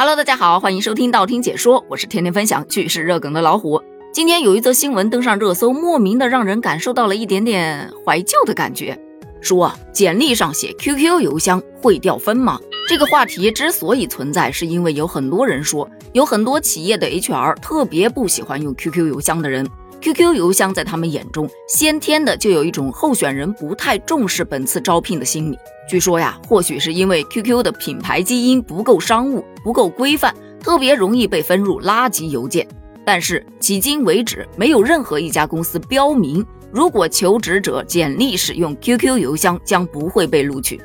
Hello，大家好，欢迎收听道听解说，我是天天分享趣事热梗的老虎。今天有一则新闻登上热搜，莫名的让人感受到了一点点怀旧的感觉。说简历上写 QQ 邮箱会掉分吗？这个话题之所以存在，是因为有很多人说，有很多企业的 HR 特别不喜欢用 QQ 邮箱的人。QQ 邮箱在他们眼中，先天的就有一种候选人不太重视本次招聘的心理。据说呀，或许是因为 QQ 的品牌基因不够商务、不够规范，特别容易被分入垃圾邮件。但是迄今为止，没有任何一家公司标明，如果求职者简历使用 QQ 邮箱，将不会被录取。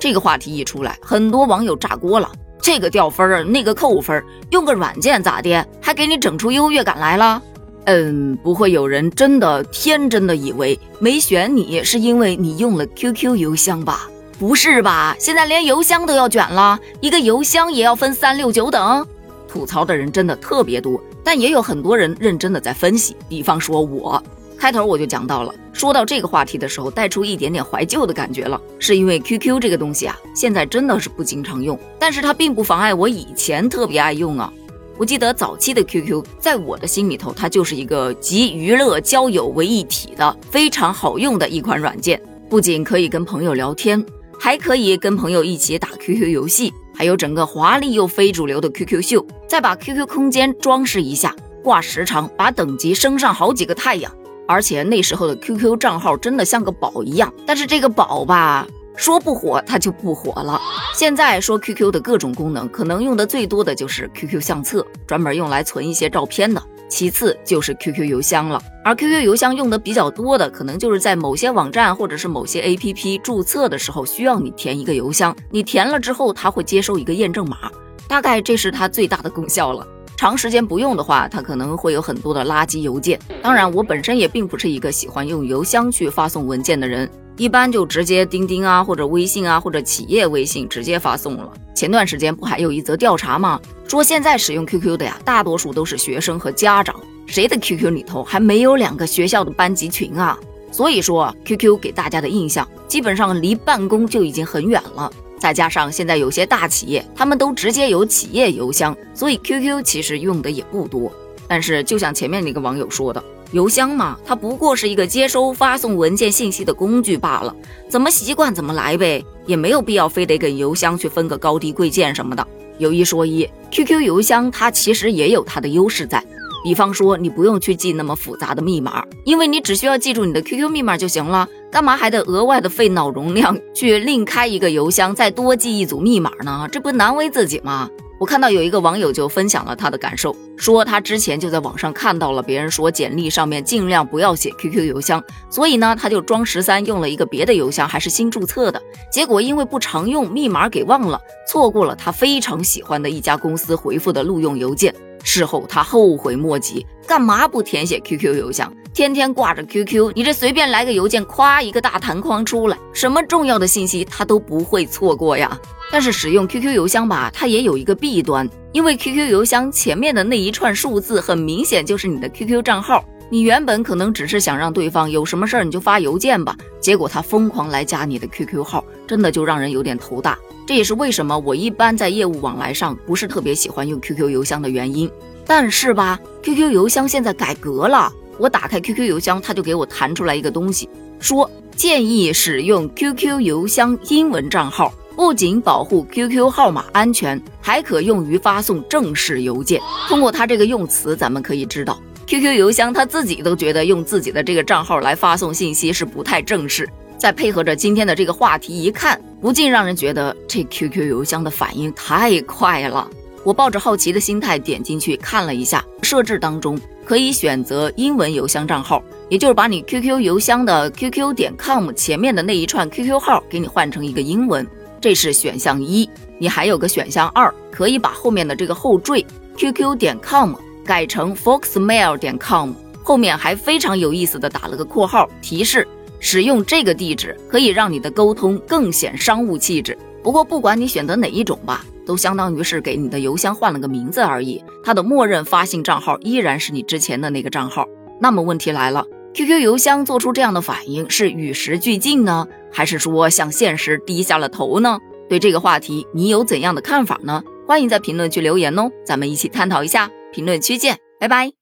这个话题一出来，很多网友炸锅了：这个掉分儿，那个扣分，用个软件咋的，还给你整出优越感来了？嗯，不会有人真的天真的以为没选你是因为你用了 QQ 邮箱吧？不是吧？现在连邮箱都要卷了，一个邮箱也要分三六九等。吐槽的人真的特别多，但也有很多人认真的在分析。比方说我，开头我就讲到了，说到这个话题的时候，带出一点点怀旧的感觉了，是因为 QQ 这个东西啊，现在真的是不经常用，但是它并不妨碍我以前特别爱用啊。我记得早期的 QQ，在我的心里头，它就是一个集娱乐、交友为一体的非常好用的一款软件。不仅可以跟朋友聊天，还可以跟朋友一起打 QQ 游戏，还有整个华丽又非主流的 QQ 秀。再把 QQ 空间装饰一下，挂时长，把等级升上好几个太阳。而且那时候的 QQ 账号真的像个宝一样。但是这个宝吧。说不火，它就不火了。现在说 QQ 的各种功能，可能用的最多的就是 QQ 相册，专门用来存一些照片的。其次就是 QQ 邮箱了。而 QQ 邮箱用的比较多的，可能就是在某些网站或者是某些 APP 注册的时候，需要你填一个邮箱。你填了之后，它会接收一个验证码，大概这是它最大的功效了。长时间不用的话，它可能会有很多的垃圾邮件。当然，我本身也并不是一个喜欢用邮箱去发送文件的人。一般就直接钉钉啊，或者微信啊，或者企业微信直接发送了。前段时间不还有一则调查吗？说现在使用 QQ 的呀，大多数都是学生和家长，谁的 QQ 里头还没有两个学校的班级群啊？所以说，QQ 给大家的印象基本上离办公就已经很远了。再加上现在有些大企业，他们都直接有企业邮箱，所以 QQ 其实用的也不多。但是就像前面那个网友说的。邮箱嘛，它不过是一个接收、发送文件信息的工具罢了，怎么习惯怎么来呗，也没有必要非得跟邮箱去分个高低贵贱什么的。有一说一，QQ 邮箱它其实也有它的优势在，比方说你不用去记那么复杂的密码，因为你只需要记住你的 QQ 密码就行了，干嘛还得额外的费脑容量去另开一个邮箱，再多记一组密码呢？这不难为自己吗？我看到有一个网友就分享了他的感受，说他之前就在网上看到了别人说简历上面尽量不要写 QQ 邮箱，所以呢他就装十三用了一个别的邮箱，还是新注册的，结果因为不常用，密码给忘了，错过了他非常喜欢的一家公司回复的录用邮件。事后他后悔莫及，干嘛不填写 QQ 邮箱？天天挂着 QQ，你这随便来个邮件，夸一个大弹框出来，什么重要的信息他都不会错过呀。但是使用 QQ 邮箱吧，它也有一个弊端，因为 QQ 邮箱前面的那一串数字很明显就是你的 QQ 账号。你原本可能只是想让对方有什么事儿你就发邮件吧，结果他疯狂来加你的 QQ 号，真的就让人有点头大。这也是为什么我一般在业务往来上不是特别喜欢用 QQ 邮箱的原因。但是吧，QQ 邮箱现在改革了，我打开 QQ 邮箱，它就给我弹出来一个东西，说建议使用 QQ 邮箱英文账号。不仅保护 QQ 号码安全，还可用于发送正式邮件。通过它这个用词，咱们可以知道，QQ 邮箱他自己都觉得用自己的这个账号来发送信息是不太正式。再配合着今天的这个话题一看，不禁让人觉得这 QQ 邮箱的反应太快了。我抱着好奇的心态点进去看了一下，设置当中可以选择英文邮箱账号，也就是把你 QQ 邮箱的 QQ 点 com 前面的那一串 QQ 号给你换成一个英文。这是选项一，你还有个选项二，可以把后面的这个后缀 qq 点 com 改成 foxmail 点 com，后面还非常有意思的打了个括号，提示使用这个地址可以让你的沟通更显商务气质。不过不管你选择哪一种吧，都相当于是给你的邮箱换了个名字而已，它的默认发信账号依然是你之前的那个账号。那么问题来了，QQ 邮箱做出这样的反应是与时俱进呢？还是说向现实低下了头呢？对这个话题，你有怎样的看法呢？欢迎在评论区留言哦，咱们一起探讨一下。评论区见，拜拜。